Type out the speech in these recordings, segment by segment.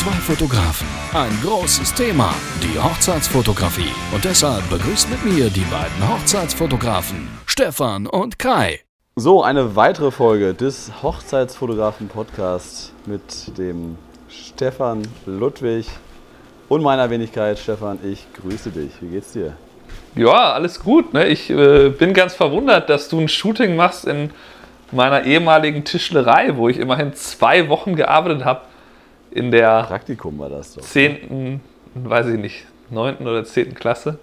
Zwei Fotografen, ein großes Thema, die Hochzeitsfotografie. Und deshalb begrüßt mit mir die beiden Hochzeitsfotografen, Stefan und Kai. So, eine weitere Folge des Hochzeitsfotografen-Podcasts mit dem Stefan Ludwig und meiner Wenigkeit. Stefan, ich grüße dich. Wie geht's dir? Ja, alles gut. Ne? Ich äh, bin ganz verwundert, dass du ein Shooting machst in meiner ehemaligen Tischlerei, wo ich immerhin zwei Wochen gearbeitet habe. In der Praktikum war das doch. 10., weiß ich nicht, 9. oder 10. Klasse,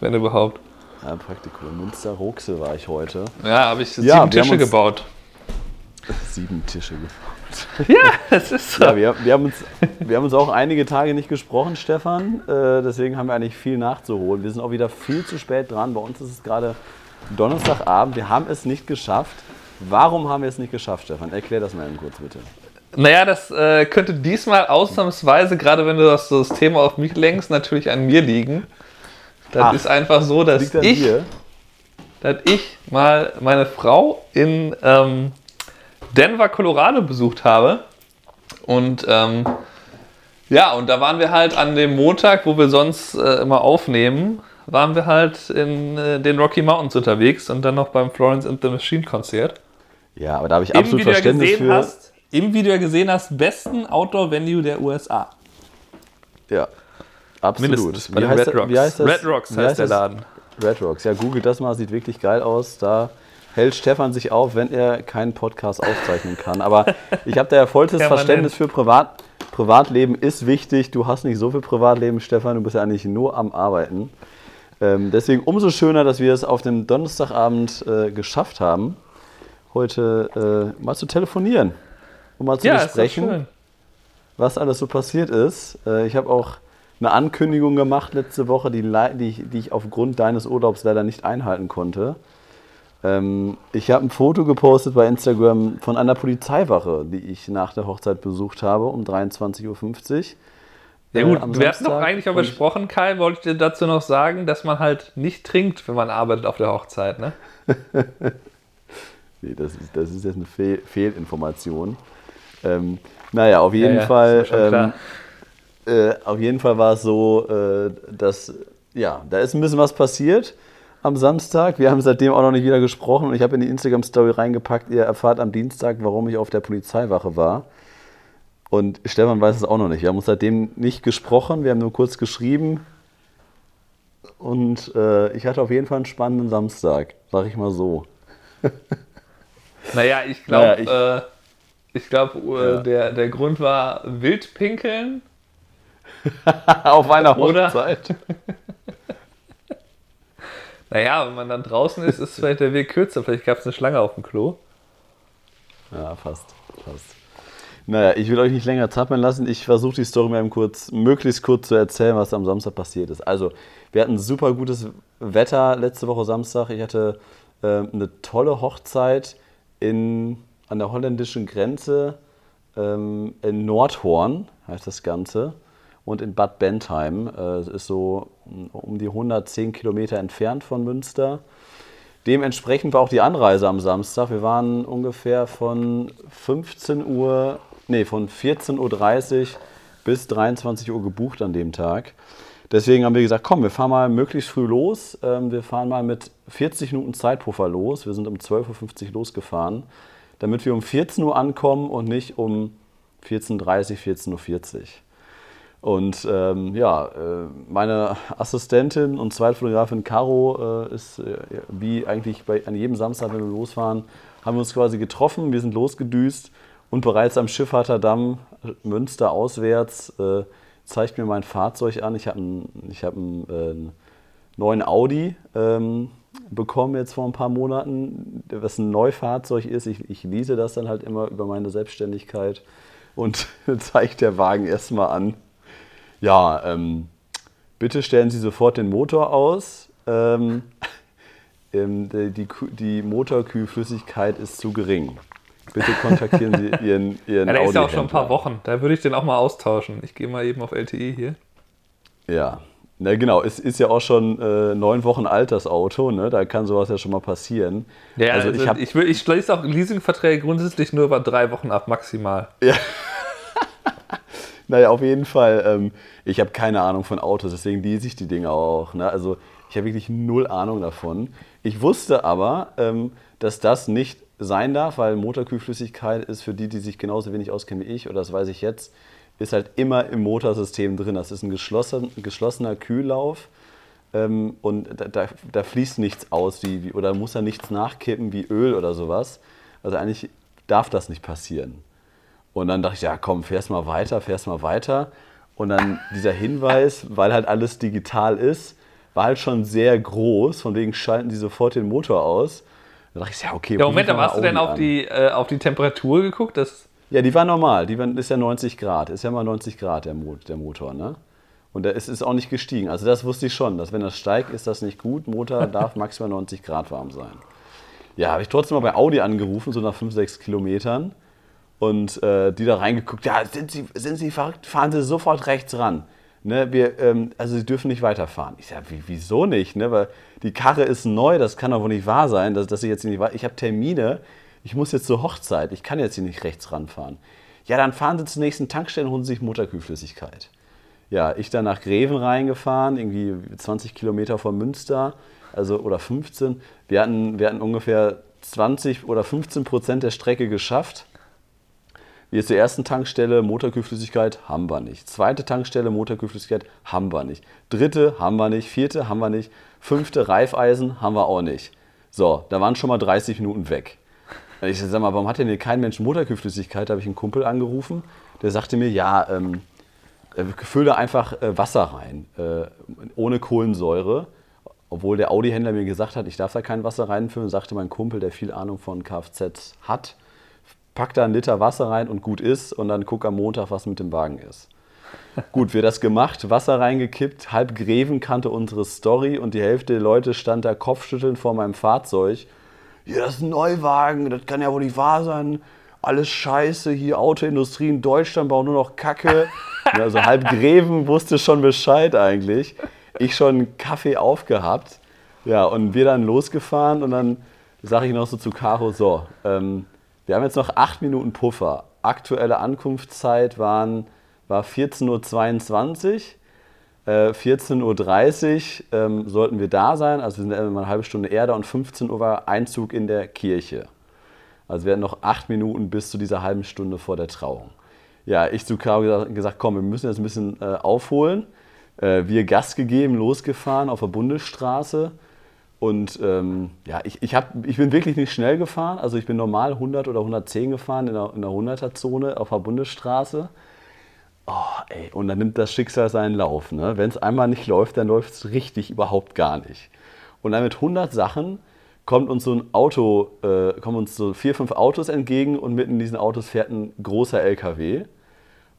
wenn überhaupt. Ja, Praktikum. In Münster-Roxel war ich heute. Ja, habe ich Ja, sieben Tische gebaut. Sieben Tische gebaut. Ja, das ist so. Ja, wir, wir, haben uns, wir haben uns auch einige Tage nicht gesprochen, Stefan. Äh, deswegen haben wir eigentlich viel nachzuholen. Wir sind auch wieder viel zu spät dran. Bei uns ist es gerade Donnerstagabend. Wir haben es nicht geschafft. Warum haben wir es nicht geschafft, Stefan? Erklär das mal eben kurz, bitte. Naja, das äh, könnte diesmal ausnahmsweise, gerade wenn du das, das Thema auf mich lenkst, natürlich an mir liegen. Das Ach, ist einfach so, dass ich, dir? dass ich mal meine Frau in ähm, Denver, Colorado besucht habe. Und ähm, ja, und da waren wir halt an dem Montag, wo wir sonst äh, immer aufnehmen, waren wir halt in äh, den Rocky Mountains unterwegs und dann noch beim Florence and the Machine Konzert. Ja, aber da habe ich Im absolut Verständnis für. hast, im Video gesehen hast, besten Outdoor-Venue der USA. Ja, absolut. Mindestens bei den Red das- Rocks. Wie heißt das? Red Rocks Wie heißt der das? Laden. Red Rocks. Ja, googelt das mal, sieht wirklich geil aus. Da hält Stefan sich auf, wenn er keinen Podcast aufzeichnen kann. Aber ich habe da ja vollstes Permanent. Verständnis für Privat. Privatleben ist wichtig. Du hast nicht so viel Privatleben, Stefan. Du bist ja eigentlich nur am Arbeiten. Ähm, deswegen umso schöner, dass wir es auf dem Donnerstagabend äh, geschafft haben, heute äh, mal zu telefonieren und mal zu Ja, besprechen was alles so passiert ist. Äh, Ich habe auch eine Ankündigung gemacht letzte Woche, die, die, ich- die ich aufgrund deines Urlaubs leider nicht einhalten konnte. Ähm, Ich habe ein Foto gepostet bei Instagram von einer Polizeiwache, die ich nach der Hochzeit besucht habe um 23.50 Uhr. Ja äh, gut, wir hatten doch eigentlich auch besprochen, Kai, wollte ich dir dazu noch sagen, dass man halt nicht trinkt, wenn man arbeitet auf der Hochzeit, ne? Nee, das ist, das ist jetzt eine Fehl Fehlinformation. Ähm, naja, auf jeden Ja, Fall. ähm, äh, auf jeden Fall war es so, äh, dass ja, da ist ein bisschen was passiert am Samstag. Wir haben seitdem auch noch nicht wieder gesprochen und ich habe in die Instagram Story reingepackt. Ihr erfahrt am Dienstag, warum ich auf der Polizeiwache war. Und Stefan weiß es auch noch nicht. Wir haben uns seitdem nicht gesprochen. Wir haben nur kurz geschrieben. Und äh, ich hatte auf jeden Fall einen spannenden Samstag, sag ich mal so. Naja, ich glaube, Naja, äh, ich glaube, äh, Ja. der, der Grund war Wildpinkeln. auf einer? Hochzeit. Naja, wenn man dann draußen ist, ist vielleicht der Weg kürzer. Vielleicht gab es eine Schlange auf dem Klo. Ja, fast. fast. Naja, ich will euch nicht länger zappeln lassen. Ich versuche die Story mal kurz, möglichst kurz zu erzählen, was am Samstag passiert ist. Also, wir hatten super gutes Wetter letzte Woche Samstag. Ich hatte ähm, eine tolle Hochzeit in, an der holländischen Grenze ähm, in Nordhorn, heißt das Ganze, und in Bad Bentheim. Äh, ist so mm, um die 110 Kilometer entfernt von Münster. Dementsprechend war auch die Anreise am Samstag. Wir waren ungefähr von 15 Uhr, nee, von 14.30 Uhr bis 23 Uhr gebucht an dem Tag. Deswegen haben wir gesagt, komm, wir fahren mal möglichst früh los. Ähm, Wir fahren mal mit 40 Minuten Zeitpuffer los. Wir sind um 12.50 Uhr losgefahren, damit wir um 14 Uhr ankommen und nicht um 14.30 Uhr, 14.40 Uhr. Und ähm, ja, äh, meine Assistentin und Zweitfotografin Caro äh, ist äh, wie eigentlich bei, an jedem Samstag, wenn wir losfahren, haben wir uns quasi getroffen. Wir sind losgedüst und bereits am Schifferterdamm, Münster auswärts, äh, zeigt mir mein Fahrzeug an. Ich habe einen, hab äh, neuen Audi ähm, bekommen jetzt vor ein paar Monaten, was ein Neufahrzeug ist. Ich, ich lease das dann halt immer über meine Selbstständigkeit und zeigt der Wagen erstmal an. Ja, ähm, bitte stellen Sie sofort den Motor aus. Ähm, ähm, die, die, die Motorkühlflüssigkeit ist zu gering. Bitte kontaktieren Sie Ihren, Ihren Ja, der ist ja auch schon ein paar Wochen. Da würde ich den auch mal austauschen. Ich gehe mal eben auf LTE hier. Ja, na genau, es ist ja auch schon äh, neun Wochen alt, das Auto, ne? da kann sowas ja schon mal passieren. Ja, also, also, ich habe ich, will, ich schließe auch Leasingverträge grundsätzlich nur über drei Wochen ab, maximal. naja, auf jeden Fall. Ähm, ich habe keine Ahnung von Autos, deswegen lese ich die Dinge auch. Ne? Also ich habe wirklich null Ahnung davon. Ich wusste aber, ähm, dass das nicht sein darf, weil Motorkühlflüssigkeit ist für die, die sich genauso wenig auskennen wie ich, oder das weiß ich jetzt, ist halt immer im Motorsystem drin. Das ist ein geschlossen, geschlossener Kühllauf ähm, und da, da, da, fließt nichts aus wie, wie, oder muss da nichts nachkippen wie Öl oder sowas. Also eigentlich darf das nicht passieren. Und dann dachte ich, ja komm, fährst mal weiter, fährst mal weiter. Und dann dieser Hinweis, weil halt alles digital ist, war halt schon sehr groß, von wegen schalten die sofort den Motor aus. Da dachte ich, ja, okay. Ja, Moment, da warst du denn auf die, äh, auf die Temperatur geguckt? Das ja, die war normal. Die war, ist ja 90 Grad. Ist ja mal 90 Grad der, Mo der Motor, ne? Und der ist, ist auch nicht gestiegen. Also das wusste ich schon, dass wenn das steigt, ist das nicht gut. Motor darf maximal 90 Grad warm sein. Ja, habe ich trotzdem mal bei Audi angerufen, so nach 5, 6 Kilometern. Und äh, die da reingeguckt, ja, sind Sie, sind Sie verrückt? Fahren Sie sofort rechts ran. Ne, wir, ähm, also Sie dürfen nicht weiterfahren. Ich sage, wieso nicht? Ne? Weil die Karre ist neu, das kann doch wohl nicht wahr sein, dass, dass ich jetzt nicht. Ich habe Termine, ich muss jetzt zur Hochzeit, ich kann jetzt hier nicht rechts ranfahren. Ja, dann fahren Sie zur nächsten Tankstelle und holen sich Motorkühlflüssigkeit. Ja, ich dann nach Greven reingefahren, irgendwie 20 Kilometer von Münster, also oder 15. Wir hatten, wir hatten ungefähr 20 oder 15 Prozent der Strecke geschafft. Wir zur ersten Tankstelle Motorkühlflüssigkeit haben wir nicht. Zweite Tankstelle Motorkühlflüssigkeit haben wir nicht. Dritte haben wir nicht. Vierte haben wir nicht. Fünfte Reifeisen haben wir auch nicht. So, da waren schon mal 30 Minuten weg. Ich sag mal, warum hat denn hier kein Mensch Motorkühlflüssigkeit? Da habe ich einen Kumpel angerufen, der sagte mir, ja, ähm, äh, füll da einfach äh, Wasser rein, äh, ohne Kohlensäure. Obwohl der Audi-Händler mir gesagt hat, ich darf da kein Wasser reinfüllen, sagte mein Kumpel, der viel Ahnung von Kfz hat, pack da einen Liter Wasser rein und gut ist und dann guck am Montag, was mit dem Wagen ist. Gut, wir das gemacht, Wasser reingekippt, halb Greven kannte unsere Story und die Hälfte der Leute stand da kopfschüttelnd vor meinem Fahrzeug hier, das ist ein Neuwagen, das kann ja wohl nicht wahr sein. Alles scheiße, hier Autoindustrie in Deutschland bauen nur noch Kacke. also halb Greven wusste schon Bescheid eigentlich. Ich schon Kaffee aufgehabt. Ja, und wir dann losgefahren und dann sage ich noch so zu Caro, so, ähm, wir haben jetzt noch acht Minuten Puffer. Aktuelle Ankunftszeit waren, war 14.22 Uhr. 14.30 äh, Uhr ähm, sollten wir da sein, also wir sind immer eine halbe Stunde eher da und 15 Uhr war Einzug in der Kirche. Also wir hatten noch acht Minuten bis zu dieser halben Stunde vor der Trauung. Ja, ich zu Caro gesagt, komm, wir müssen jetzt ein bisschen äh, aufholen. Äh, wir Gas gegeben, losgefahren auf der Bundesstraße. Und ähm, ja, ich, ich, hab, ich bin wirklich nicht schnell gefahren. Also ich bin normal 100 oder 110 gefahren in der, in der 100er-Zone auf der Bundesstraße. Oh, ey, und dann nimmt das Schicksal seinen Lauf. Ne? Wenn es einmal nicht läuft, dann läuft es richtig überhaupt gar nicht. Und dann mit 100 Sachen kommt uns so ein Auto, äh, kommen uns so vier, fünf Autos entgegen und mitten in diesen Autos fährt ein großer LKW.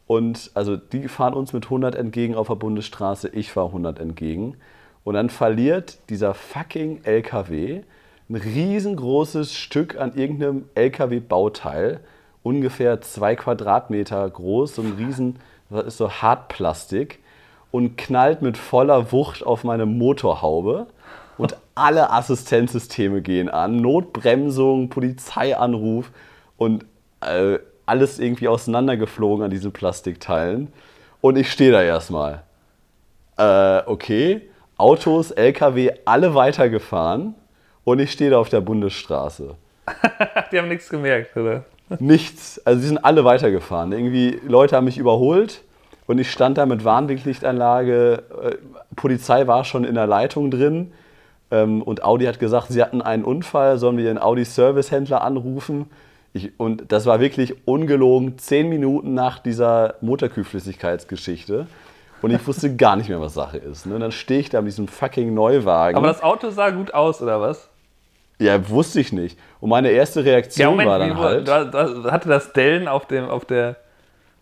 Und also die fahren uns mit 100 entgegen auf der Bundesstraße, ich fahre 100 entgegen. Und dann verliert dieser fucking LKW ein riesengroßes Stück an irgendeinem LKW-Bauteil, ungefähr zwei Quadratmeter groß, so ein riesen das ist so Hartplastik und knallt mit voller Wucht auf meine Motorhaube und alle Assistenzsysteme gehen an. Notbremsung, Polizeianruf und äh, alles irgendwie auseinandergeflogen an diesen Plastikteilen. Und ich stehe da erstmal. Äh, okay, Autos, LKW, alle weitergefahren und ich stehe da auf der Bundesstraße. Die haben nichts gemerkt, oder? Nichts. Also sie sind alle weitergefahren. Irgendwie Leute haben mich überholt und ich stand da mit Warnblinklichtanlage. Äh, Polizei war schon in der Leitung drin ähm, und Audi hat gesagt, sie hatten einen Unfall, sollen wir ihren Audi-Service-Händler anrufen. Ich, und das war wirklich ungelogen zehn Minuten nach dieser Motorkühlflüssigkeitsgeschichte. Und ich wusste gar nicht mehr, was Sache ist. Ne? Und dann stehe ich da mit diesem fucking Neuwagen. Aber das Auto sah gut aus, oder was? Ja, wusste ich nicht. Und meine erste Reaktion ja, Moment, war dann halt. Da, da, hatte das Dellen auf, dem, auf der.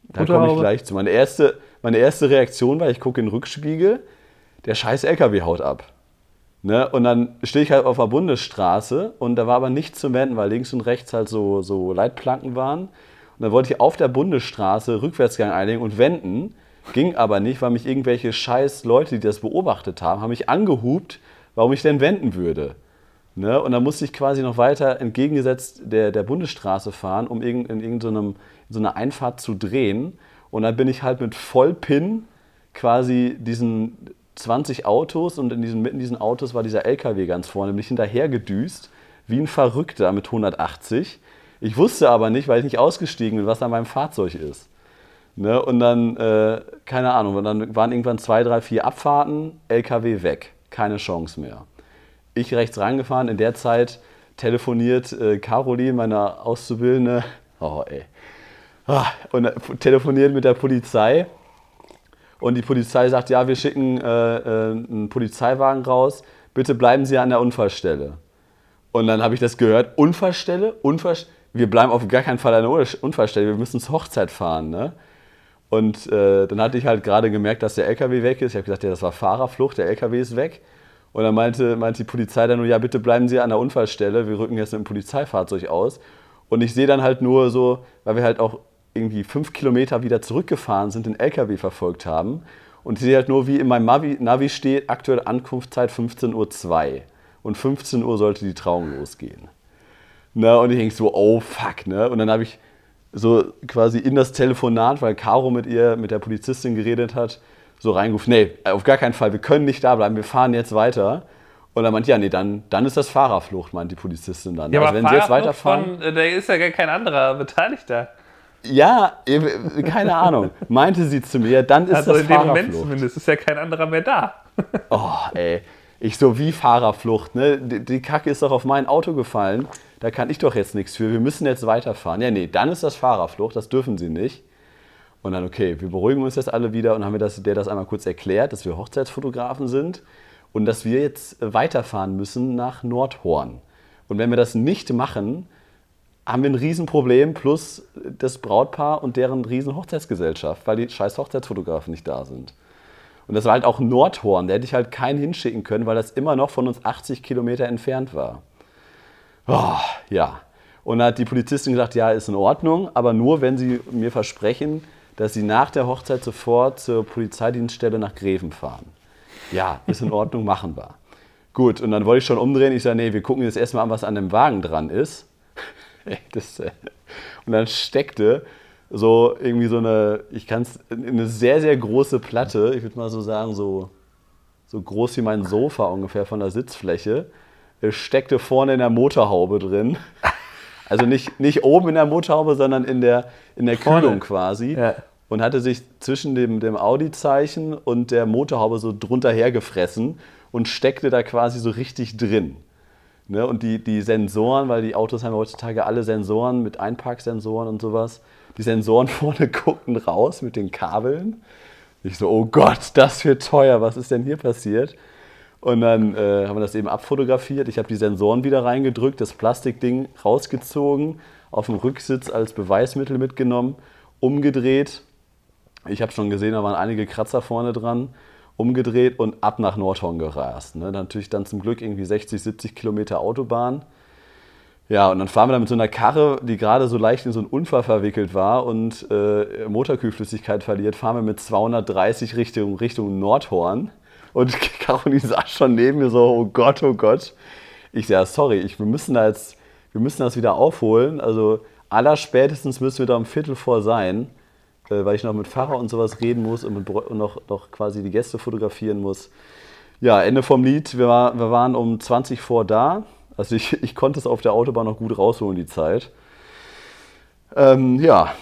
Da komme ich gleich zu. Meine erste, meine erste Reaktion war, ich gucke in den Rückspiegel, der scheiß LKW haut ab. Ne? Und dann stehe ich halt auf der Bundesstraße und da war aber nichts zu wenden, weil links und rechts halt so, so Leitplanken waren. Und dann wollte ich auf der Bundesstraße Rückwärtsgang einlegen und wenden. Ging aber nicht, weil mich irgendwelche scheiß Leute, die das beobachtet haben, haben mich angehupt, warum ich denn wenden würde. Ne? Und dann musste ich quasi noch weiter entgegengesetzt der, der Bundesstraße fahren, um in, in irgendeiner so Einfahrt zu drehen. Und dann bin ich halt mit Vollpin quasi diesen 20 Autos und in diesen, mitten diesen Autos war dieser LKW ganz vorne, bin ich hinterher gedüst, wie ein Verrückter mit 180. Ich wusste aber nicht, weil ich nicht ausgestiegen bin, was an meinem Fahrzeug ist. Ne? Und dann, äh, keine Ahnung, und dann waren irgendwann zwei, drei, vier Abfahrten, LKW weg. Keine Chance mehr. Ich rechts reingefahren, in der Zeit telefoniert äh, Caroline, meine Auszubildende, oh ey, ah, und äh, telefoniert mit der Polizei. Und die Polizei sagt, ja, wir schicken äh, äh, einen Polizeiwagen raus, bitte bleiben Sie an der Unfallstelle. Und dann habe ich das gehört, Unfallstelle? Unfallstelle? Wir bleiben auf gar keinen Fall an der Unfallstelle, wir müssen zur Hochzeit fahren. Ne? Und äh, dann hatte ich halt gerade gemerkt, dass der LKW weg ist. Ich habe gesagt, ja, das war Fahrerflucht, der LKW ist weg. Und dann meinte, meinte die Polizei dann nur, ja, bitte bleiben Sie an der Unfallstelle, wir rücken jetzt mit dem Polizeifahrzeug aus. Und ich sehe dann halt nur so, weil wir halt auch irgendwie fünf Kilometer wieder zurückgefahren sind, den LKW verfolgt haben. Und ich sehe halt nur, wie in meinem Navi, Navi steht, aktuelle Ankunftszeit 15.02 Uhr. Und 15 Uhr sollte die Trauung losgehen. Na, und ich denke so, oh fuck, ne? Und dann habe ich so quasi in das Telefonat, weil Caro mit ihr, mit der Polizistin geredet hat, so reingerufen, nee, auf gar keinen Fall, wir können nicht da bleiben, wir fahren jetzt weiter. Und dann meinte ja, nee, dann, dann ist das Fahrerflucht, meint die Polizistin dann. Ja, also aber wenn sie jetzt weiterfahren. Von, da ist ja gar kein anderer Beteiligter. Ja, keine Ahnung. Meinte sie zu mir, dann ist also das Fahrerflucht. Also in dem Moment zumindest ist ja kein anderer mehr da. oh, ey. Ich so, wie Fahrerflucht, ne? Die, die Kacke ist doch auf mein Auto gefallen. Da kann ich doch jetzt nichts für. Wir müssen jetzt weiterfahren. Ja, nee, dann ist das Fahrerflucht, das dürfen sie nicht. Und dann, okay, wir beruhigen uns jetzt alle wieder und haben mir das, der das einmal kurz erklärt, dass wir Hochzeitsfotografen sind und dass wir jetzt weiterfahren müssen nach Nordhorn. Und wenn wir das nicht machen, haben wir ein Riesenproblem plus das Brautpaar und deren riesen Hochzeitsgesellschaft, weil die scheiß Hochzeitsfotografen nicht da sind. Und das war halt auch Nordhorn, da hätte ich halt keinen hinschicken können, weil das immer noch von uns 80 Kilometer entfernt war. Oh, ja. Und dann hat die Polizistin gesagt, ja, ist in Ordnung, aber nur, wenn Sie mir versprechen, dass Sie nach der Hochzeit sofort zur Polizeidienststelle nach Greven fahren. Ja, ist in Ordnung, machen wir. Gut, und dann wollte ich schon umdrehen. Ich sage, nee, wir gucken jetzt erstmal an, was an dem Wagen dran ist. das, äh, und dann steckte so irgendwie so eine, ich kann es, eine sehr, sehr große Platte, ich würde mal so sagen, so, so groß wie mein Sofa ungefähr von der Sitzfläche, steckte vorne in der Motorhaube drin. Also nicht, nicht oben in der Motorhaube, sondern in der, in der Kühlung quasi. Ja. Und hatte sich zwischen dem, dem Audi-Zeichen und der Motorhaube so drunter hergefressen und steckte da quasi so richtig drin. Ne? Und die, die Sensoren, weil die Autos haben heutzutage alle Sensoren mit Einparksensoren und sowas. Die Sensoren vorne guckten raus mit den Kabeln. Ich so, oh Gott, das wird teuer, was ist denn hier passiert? Und dann äh, haben wir das eben abfotografiert. Ich habe die Sensoren wieder reingedrückt, das Plastikding rausgezogen, auf dem Rücksitz als Beweismittel mitgenommen, umgedreht. Ich habe schon gesehen, da waren einige Kratzer vorne dran. Umgedreht und ab nach Nordhorn gerast. Ne? Natürlich dann zum Glück irgendwie 60, 70 Kilometer Autobahn. Ja, und dann fahren wir dann mit so einer Karre, die gerade so leicht in so einen Unfall verwickelt war und äh, Motorkühlflüssigkeit verliert, fahren wir mit 230 Richtung, Richtung Nordhorn. Und Caroline saß schon neben mir so, oh Gott, oh Gott. Ich sage, sorry, ich, wir, müssen da jetzt, wir müssen das wieder aufholen. Also allerspätestens müssen wir da um Viertel vor sein, äh, weil ich noch mit Pfarrer und sowas reden muss und, mit, und noch, noch quasi die Gäste fotografieren muss. Ja, Ende vom Lied, wir, war, wir waren um 20 vor da. Also ich, ich konnte es auf der Autobahn noch gut rausholen, die Zeit. Ähm, ja,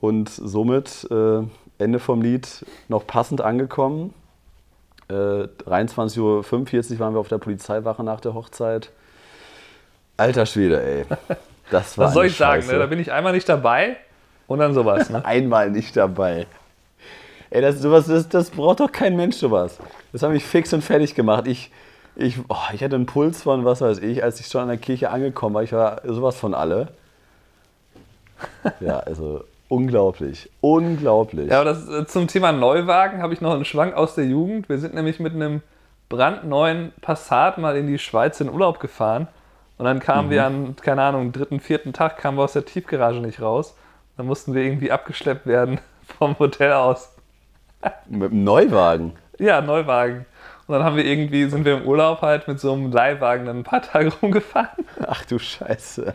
und somit äh, Ende vom Lied noch passend angekommen. 23.45 Uhr waren wir auf der Polizeiwache nach der Hochzeit. Alter Schwede, ey. Das war Was soll ich Scheiße. sagen? Ne? Da bin ich einmal nicht dabei und dann sowas. Ne? einmal nicht dabei. Ey, das, sowas, das, das braucht doch kein Mensch sowas. Das hat mich fix und fertig gemacht. Ich, ich, oh, ich hatte einen Puls von, was weiß ich, als ich schon an der Kirche angekommen war. Ich war sowas von alle. Ja, also Unglaublich, unglaublich. Ja, aber das, äh, zum Thema Neuwagen habe ich noch einen Schwank aus der Jugend. Wir sind nämlich mit einem brandneuen Passat mal in die Schweiz in Urlaub gefahren. Und dann kamen mhm. wir an, keine Ahnung, dritten, vierten Tag kamen wir aus der Tiefgarage nicht raus. Dann mussten wir irgendwie abgeschleppt werden vom Hotel aus. Mit einem Neuwagen? Ja, Neuwagen. Und dann haben wir irgendwie, sind wir im Urlaub halt mit so einem Leihwagen dann ein paar Tage rumgefahren. Ach du Scheiße.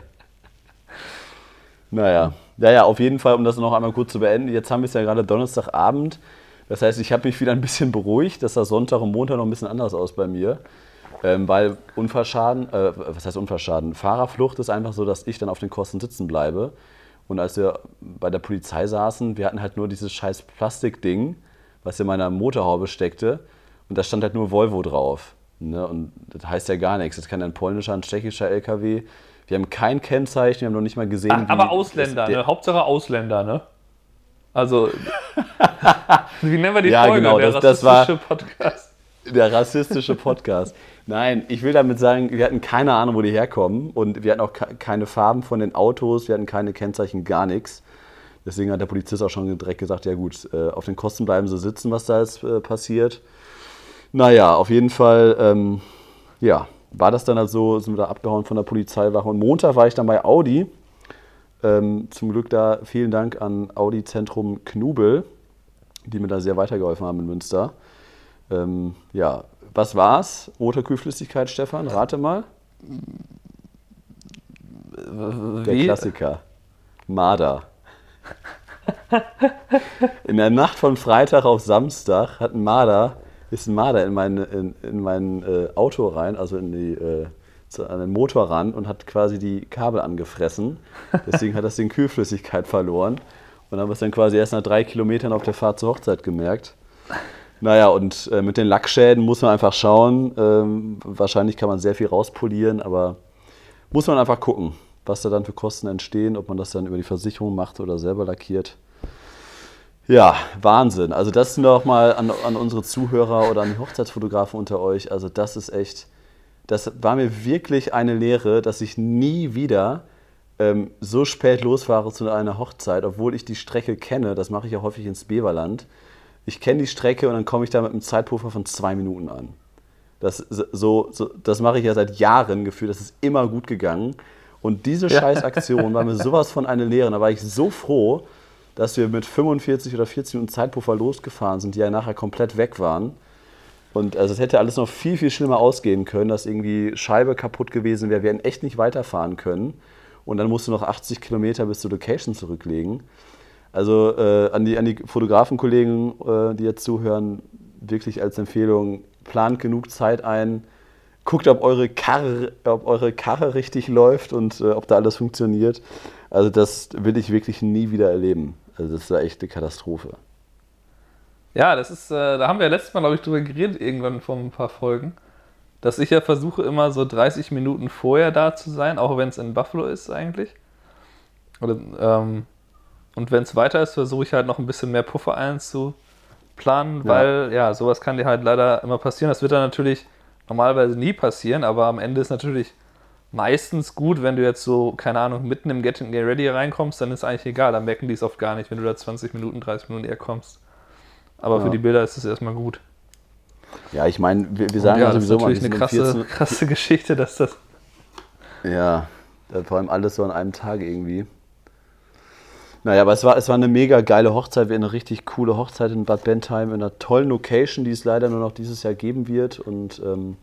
Naja, ja, ja, auf jeden Fall, um das noch einmal kurz zu beenden. Jetzt haben wir es ja gerade Donnerstagabend. Das heißt, ich habe mich wieder ein bisschen beruhigt. Das sah Sonntag und Montag noch ein bisschen anders aus bei mir. Ähm, weil Unfallschaden, äh, was heißt Unfallschaden? Fahrerflucht ist einfach so, dass ich dann auf den Kosten sitzen bleibe. Und als wir bei der Polizei saßen, wir hatten halt nur dieses scheiß Plastikding, was in meiner Motorhaube steckte. Und da stand halt nur Volvo drauf. Ne? Und das heißt ja gar nichts. Das kann ein polnischer, ein tschechischer LKW. Wir haben kein Kennzeichen, wir haben noch nicht mal gesehen. Ach, aber Ausländer, ne? Hauptsache Ausländer, ne? Also, wie nennen wir die Ja, Folge? genau, der das- das war- rassistische Podcast. Der rassistische Podcast. Nein, ich will damit sagen, wir hatten keine Ahnung, wo die herkommen. Und wir hatten auch ke- keine Farben von den Autos, wir hatten keine Kennzeichen, gar nichts. Deswegen hat der Polizist auch schon direkt gesagt, ja gut, äh, auf den Kosten bleiben sie sitzen, was da jetzt äh, passiert. Naja, auf jeden Fall, ähm, ja, war das dann halt so, sind wir da abgehauen von der Polizeiwache. Und Montag war ich dann bei Audi. Ähm, zum Glück da vielen Dank an Audi Zentrum Knubel, die mir da sehr weitergeholfen haben in Münster. Ähm, ja, was war's? Motorkühlflüssigkeit, Stefan, rate mal. Der Wie? Klassiker. Marder. In der Nacht von Freitag auf Samstag hat ein Marder, ist ein Marder in mein, in, in mein äh, Auto rein, also in die, äh, zu, an den Motor ran und hat quasi die Kabel angefressen. Deswegen hat das Ding Kühlflüssigkeit verloren. Und haben wir es dann quasi erst nach drei Kilometern auf der Fahrt zur Hochzeit gemerkt. Naja, und äh, mit den Lackschäden muss man einfach schauen. Ähm, wahrscheinlich kann man sehr viel rauspolieren, aber muss man einfach gucken, was da dann für Kosten entstehen, ob man das dann über die Versicherung macht oder selber lackiert. Ja, Wahnsinn. Also das noch mal an, an unsere Zuhörer oder an die Hochzeitsfotografen unter euch. Also das ist echt, das war mir wirklich eine Lehre, dass ich nie wieder ähm, so spät losfahre zu einer Hochzeit, obwohl ich die Strecke kenne. Das mache ich ja häufig ins Beverland. Ich kenne die Strecke und dann komme ich da mit einem Zeitpuffer von zwei Minuten an. Das, so, so, das mache ich ja seit Jahren gefühlt. Das ist immer gut gegangen. Und diese scheiß Aktion war mir sowas von eine Lehre. Da war ich so froh, dass wir mit 45 oder 40 Minuten Zeitpuffer losgefahren sind, die ja nachher komplett weg waren. Und also es hätte alles noch viel, viel schlimmer ausgehen können, dass irgendwie Scheibe kaputt gewesen wäre. Wir hätten echt nicht weiterfahren können. Und dann musst du noch 80 Kilometer bis zur Location zurücklegen. Also äh, an die, an die Fotografenkollegen, äh, die jetzt zuhören, wirklich als Empfehlung, plant genug Zeit ein, guckt, ob eure Karre, ob eure Karre richtig läuft und äh, ob da alles funktioniert. Also das will ich wirklich nie wieder erleben. Also das war echt eine Katastrophe. Ja, das ist, äh, da haben wir letztes Mal, glaube ich, drüber geredet, irgendwann vor ein paar Folgen, dass ich ja versuche, immer so 30 Minuten vorher da zu sein, auch wenn es in Buffalo ist eigentlich. Oder, ähm, und wenn es weiter ist, versuche ich halt noch ein bisschen mehr Puffer einzuplanen, weil ja, sowas kann dir halt leider immer passieren. Das wird dann natürlich normalerweise nie passieren, aber am Ende ist natürlich meistens gut, wenn du jetzt so, keine Ahnung, mitten im Getting Get Ready reinkommst, dann ist eigentlich egal, dann merken die es oft gar nicht, wenn du da 20 Minuten, 30 Minuten eher kommst. Aber für Ja. die Bilder ist es erstmal gut. Ja, ich meine, wir, wir sagen ja, das ist sowieso mal, natürlich wir eine sind um krasse, 14 krasse Geschichte, dass das. Ja, vor allem alles so an einem Tag irgendwie. Naja, aber es war, es war eine mega geile Hochzeit. Wir eine richtig coole Hochzeit in Bad Bentheim in einer tollen Location, die es leider nur noch dieses Jahr geben wird. Und ähm,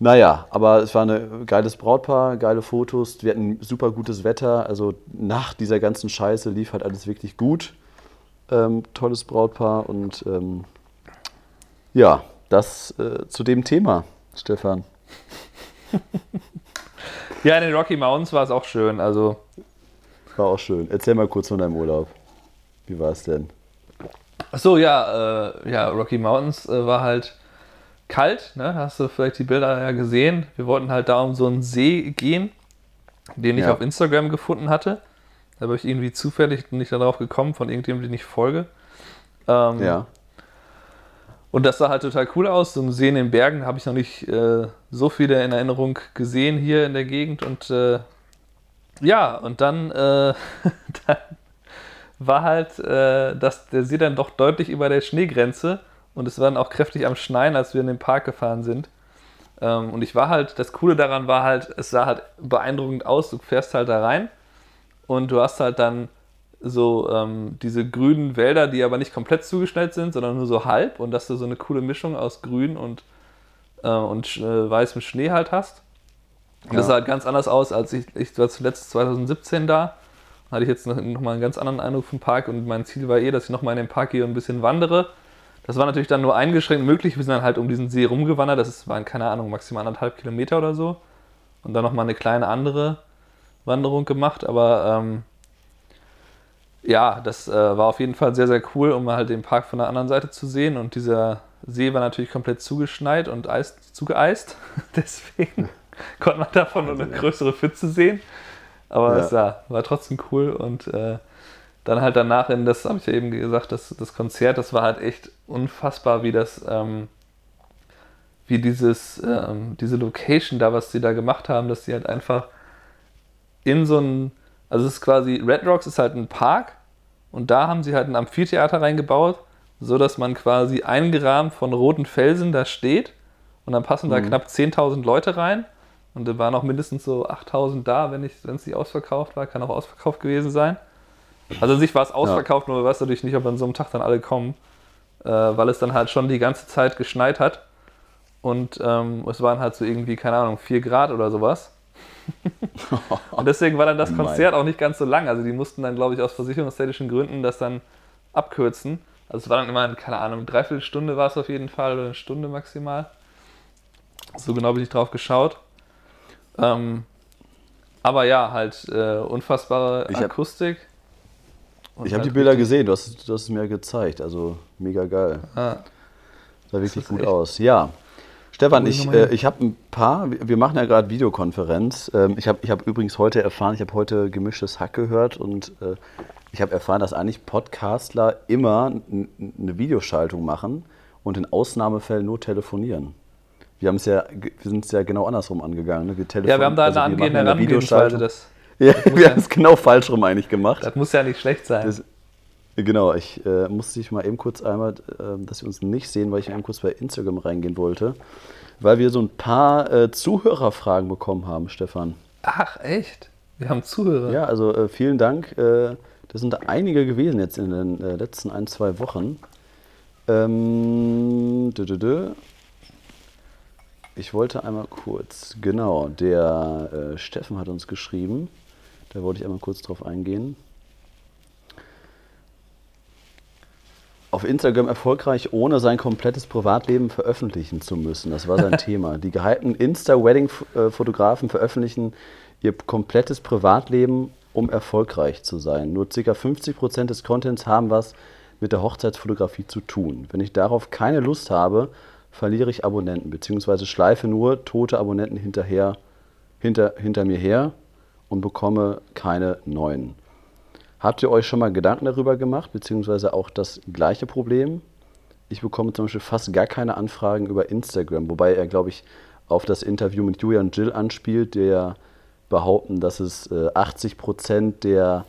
naja, aber es war ein geiles Brautpaar, geile Fotos. Wir hatten super gutes Wetter. Also nach dieser ganzen Scheiße lief halt alles wirklich gut. Ähm, tolles Brautpaar und ähm, ja, das äh, zu dem Thema, Stefan. Ja, in den Rocky Mountains war es auch schön. Also, War auch schön. Erzähl mal kurz von deinem Urlaub. Wie war es denn? achso, ja, äh, ja, Rocky Mountains äh, war halt kalt, ne? Hast du vielleicht die Bilder ja gesehen. Wir wollten halt da um so einen See gehen, den ich Ja. auf Instagram gefunden hatte. Da bin ich irgendwie zufällig nicht darauf gekommen, von irgendjemandem, den ich folge. Ähm, Ja. Und das sah halt total cool aus. So ein See in den Bergen habe ich noch nicht äh, so viele in Erinnerung gesehen hier in der Gegend. Und äh, ja, und dann, äh, dann war halt äh, dass der See dann doch deutlich über der Schneegrenze. Und es war dann auch kräftig am Schneien, als wir in den Park gefahren sind. Ähm, und ich war halt, das Coole daran war halt, es sah halt beeindruckend aus. Du fährst halt da rein und du hast halt dann so ähm, diese grünen Wälder, die aber nicht komplett zugeschneit sind, sondern nur so halb und dass du so eine coole Mischung aus grün und, äh, und äh, weißem Schnee halt hast. Und das Ja. sah halt ganz anders aus, als ich, ich war zuletzt 2017 da hatte ich jetzt noch, noch mal einen ganz anderen Eindruck vom Park und mein Ziel war eh, dass ich noch mal in den Park gehe und ein bisschen wandere. Das war natürlich dann nur eingeschränkt möglich. Wir sind dann halt um diesen See rumgewandert. Das ist, waren, keine Ahnung, maximal anderthalb Kilometer oder so. Und dann noch mal eine kleine andere Wanderung gemacht. Aber ähm, ja, das äh, war auf jeden Fall sehr, sehr cool, um halt den Park von der anderen Seite zu sehen. Und dieser See war natürlich komplett zugeschneit und Eis, zugeeist. Deswegen konnte man davon nur eine größere Pfütze sehen. Aber Ja. es ja, war trotzdem cool. Und äh, dann halt danach in das, habe ich ja eben gesagt, das, das Konzert, das war halt echt unfassbar, wie das, ähm, wie dieses, ähm, diese Location da, was sie da gemacht haben, dass sie halt einfach in so ein, also es ist quasi, Red Rocks ist halt ein Park und da haben sie halt ein Amphitheater reingebaut, so dass man quasi eingerahmt von roten Felsen da steht und dann passen da Mhm. knapp 10.000 Leute rein und da waren auch mindestens so 8.000 da, wenn es nicht ausverkauft war, kann auch ausverkauft gewesen sein. Also an sich war es ausverkauft, nur weiß natürlich nicht, ob an so einem Tag dann alle kommen, äh, weil es dann halt schon die ganze Zeit geschneit hat und ähm, es waren halt so irgendwie, keine Ahnung, 4 Grad oder sowas. Und deswegen war dann das Oh. Konzert auch nicht ganz so lang. Also die mussten dann, glaube ich, aus versicherungstechnischen Gründen das dann abkürzen. Also es war dann immer, keine Ahnung, eine Dreiviertelstunde war es auf jeden Fall oder eine Stunde maximal. So genau bin ich drauf geschaut. Ähm, aber ja, halt äh, unfassbare Ich hab- Akustik. Ich habe halt die Bilder richtig- gesehen, du hast, du hast es mir gezeigt. Also mega geil. Ah, Sah wirklich gut echt- aus. Ja. Stefan, ich äh, ich habe ein paar, wir machen ja gerade Videokonferenz. Ähm, ich habe ich hab übrigens heute erfahren, ich habe heute gemischtes Hack gehört und äh, ich habe erfahren, dass eigentlich Podcastler immer eine Videoschaltung machen und in Ausnahmefällen nur telefonieren. Wir, ja, wir sind es ja genau andersrum angegangen. Ne? Wir ja, wir haben da also eine angehende Herangehensweise. Das, Ja, muss wir ja- haben es genau falsch rum eigentlich gemacht. das muss ja nicht schlecht sein. Das, genau, ich äh, musste dich mal eben kurz einmal, äh, dass wir uns nicht sehen, weil ich eben kurz bei Instagram reingehen wollte, weil wir so ein paar äh, Zuhörerfragen bekommen haben, Stefan. Ach, echt? Wir haben Zuhörer. Ja, also äh, vielen Dank. Äh, das sind einige gewesen jetzt in den äh, letzten ein, zwei Wochen. Ähm, dü, dü, dü. Ich wollte einmal kurz, genau, der äh, Steffen hat uns geschrieben. Da wollte ich einmal kurz drauf eingehen. Auf Instagram erfolgreich, ohne sein komplettes Privatleben veröffentlichen zu müssen. Das war sein Thema. Die gehypten Insta-Wedding-Fotografen veröffentlichen ihr komplettes Privatleben, um erfolgreich zu sein. Nur ca. 50% des Contents haben was mit der Hochzeitsfotografie zu tun. Wenn ich darauf keine Lust habe, verliere ich Abonnenten, beziehungsweise schleife nur tote Abonnenten hinterher, hinter, hinter mir her und bekomme keine neuen. Habt ihr euch schon mal Gedanken darüber gemacht, beziehungsweise auch das gleiche Problem? Ich bekomme zum Beispiel fast gar keine Anfragen über Instagram, wobei er, glaube ich, auf das Interview mit Julian Jill anspielt, der behaupten, dass es äh, 80 Prozent der,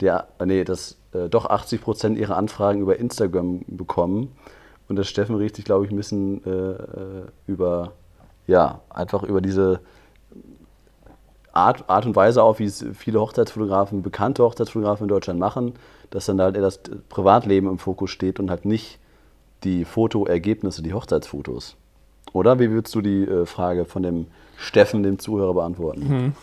der, äh, nee, dass äh, doch 80 Prozent ihrer Anfragen über Instagram bekommen. Und der Steffen regt sich, glaube ich, ein bisschen äh, äh, über, ja, einfach über diese Art, Art und Weise auf, wie es viele Hochzeitsfotografen, bekannte Hochzeitsfotografen in Deutschland machen, dass dann halt eher das Privatleben im Fokus steht und halt nicht die Fotoergebnisse, die Hochzeitsfotos. Oder wie würdest du die äh, Frage von dem Steffen, dem Zuhörer, beantworten?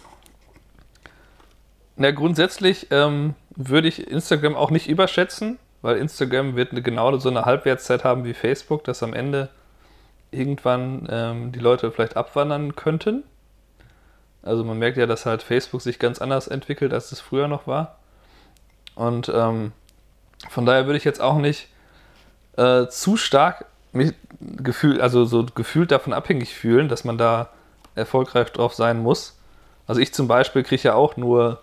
Na, grundsätzlich ähm, würde ich Instagram auch nicht überschätzen, weil Instagram wird genau so eine Halbwertszeit haben wie Facebook, dass am Ende irgendwann ähm, die Leute vielleicht abwandern könnten. Also man merkt ja, dass halt Facebook sich ganz anders entwickelt, als es früher noch war. Und ähm, von daher würde ich jetzt auch nicht äh, zu stark mich gefühl, also so gefühlt davon abhängig fühlen, dass man da erfolgreich drauf sein muss. Also ich zum Beispiel kriege ja auch nur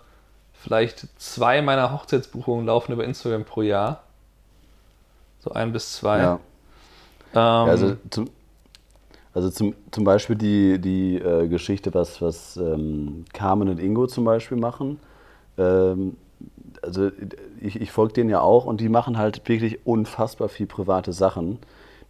vielleicht zwei meiner Hochzeitsbuchungen laufen über Instagram pro Jahr. So ein bis zwei. Ja. Ähm, also zum, also zum, zum Beispiel die, die äh, Geschichte, was, was ähm, Carmen und Ingo zum Beispiel machen. Ähm, also ich, ich folge denen ja auch und die machen halt wirklich unfassbar viel private Sachen.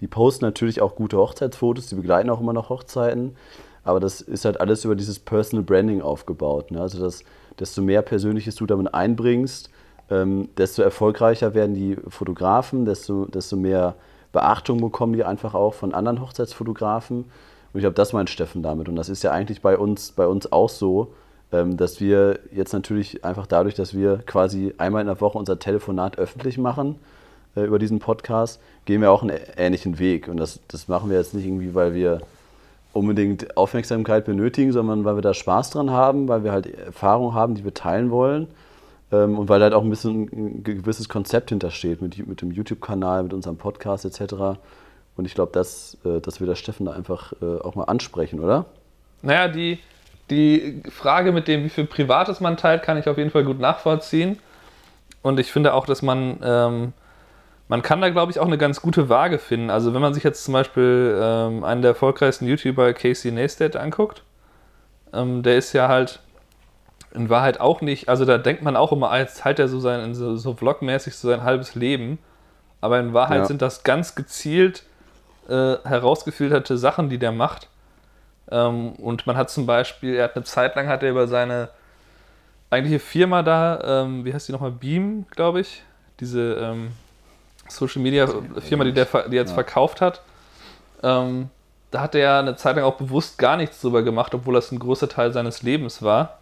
Die posten natürlich auch gute Hochzeitsfotos, die begleiten auch immer noch Hochzeiten, aber das ist halt alles über dieses Personal Branding aufgebaut. Ne? Also das, desto mehr Persönliches du damit einbringst, ähm, desto erfolgreicher werden die Fotografen, desto, desto mehr Beachtung bekommen die einfach auch von anderen Hochzeitsfotografen. Und ich glaube, das meint Steffen damit. Und das ist ja eigentlich bei uns, bei uns auch so. ähm, dass wir jetzt natürlich einfach dadurch, dass wir quasi einmal in der Woche unser Telefonat öffentlich machen äh, über diesen Podcast, gehen wir auch einen ähnlichen Weg. Und das, das machen wir jetzt nicht irgendwie, weil wir unbedingt Aufmerksamkeit benötigen, sondern weil wir da Spaß dran haben, weil wir halt Erfahrung haben, die wir teilen wollen. Ähm, und weil halt auch ein bisschen ein gewisses Konzept hintersteht mit, mit dem YouTube-Kanal, mit unserem Podcast etc. Und ich glaube, dass, äh, dass wir das Steffen da einfach äh, auch mal ansprechen, oder? Naja, die, die Frage mit dem, wie viel Privates man teilt, kann ich auf jeden Fall gut nachvollziehen. Und ich finde auch, dass man, ähm, man kann da, glaube ich, auch eine ganz gute Waage finden. Also wenn man sich jetzt zum Beispiel ähm, einen der erfolgreichsten YouTuber, Casey Neistat, anguckt, ähm, der ist ja halt in Wahrheit auch nicht, also da denkt man auch immer, als teilt er so sein, so, so vlogmäßig so sein halbes Leben. Aber in Wahrheit ja. sind das ganz gezielt äh, herausgefilterte Sachen, die der macht. Ähm, und man hat zum Beispiel, er hat eine Zeit lang hat er über seine eigentliche Firma da, ähm, wie heißt die nochmal, Beam, glaube ich, diese ähm, Social Media Firma, die, der, die jetzt ja. verkauft hat. Ähm, da hat er eine Zeit lang auch bewusst gar nichts drüber gemacht, obwohl das ein großer Teil seines Lebens war.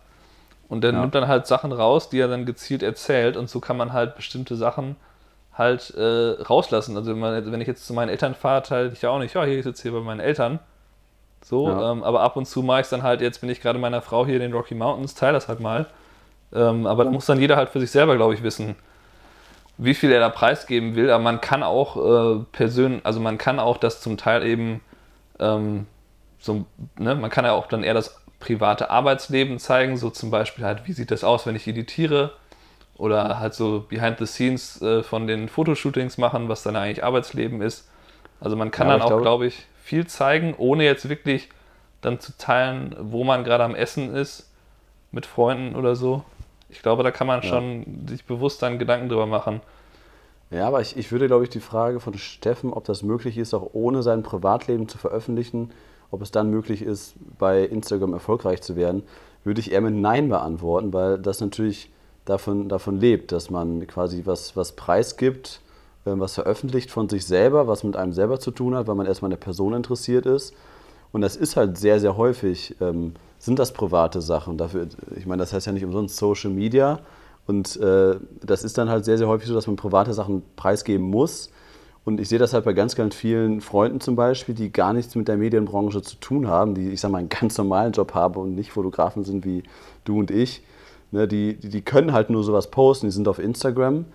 Und er ja. nimmt dann halt Sachen raus, die er dann gezielt erzählt und so kann man halt bestimmte Sachen halt äh, rauslassen. Also wenn ich jetzt zu meinen Eltern fahre, teile ich ja auch nicht, ja, hier sitze hier bei meinen Eltern, so, ja. ähm, aber ab und zu mache ich es dann halt, jetzt bin ich gerade meiner Frau hier in den Rocky Mountains, teile das halt mal. Ähm, aber da muss dann jeder halt für sich selber, glaube ich, wissen, wie viel er da preisgeben will. Aber man kann auch äh, persönlich, also man kann auch das zum Teil eben ähm, so, ne, man kann ja auch dann eher das private Arbeitsleben zeigen, so zum Beispiel halt, wie sieht das aus, wenn ich editiere oder halt so Behind the Scenes äh, von den Fotoshootings machen, was dann eigentlich Arbeitsleben ist. Also man kann ja, dann auch, glaube ich, viel zeigen, ohne jetzt wirklich dann zu teilen, wo man gerade am Essen ist, mit Freunden oder so. Ich glaube, da kann man ja. schon sich bewusst dann Gedanken drüber machen. Ja, aber ich, ich würde, glaube ich, die Frage von Steffen, ob das möglich ist, auch ohne sein Privatleben zu veröffentlichen, ob es dann möglich ist, bei Instagram erfolgreich zu werden, würde ich eher mit Nein beantworten, weil das natürlich davon, davon lebt, dass man quasi was, was preisgibt, ähm, was veröffentlicht von sich selber, was mit einem selber zu tun hat, weil man erstmal eine Person interessiert ist. Und das ist halt sehr, sehr häufig, ähm, sind das private Sachen. Dafür, ich meine, das heißt ja nicht umsonst Social Media. Und äh, das ist dann halt sehr, sehr häufig so, dass man private Sachen preisgeben muss. Und ich sehe das halt bei ganz, ganz vielen Freunden zum Beispiel, die gar nichts mit der Medienbranche zu tun haben, die, ich sag mal, einen ganz normalen Job haben und nicht Fotografen sind wie du und ich. Ne, die, die, die können halt nur sowas posten, die sind auf Instagram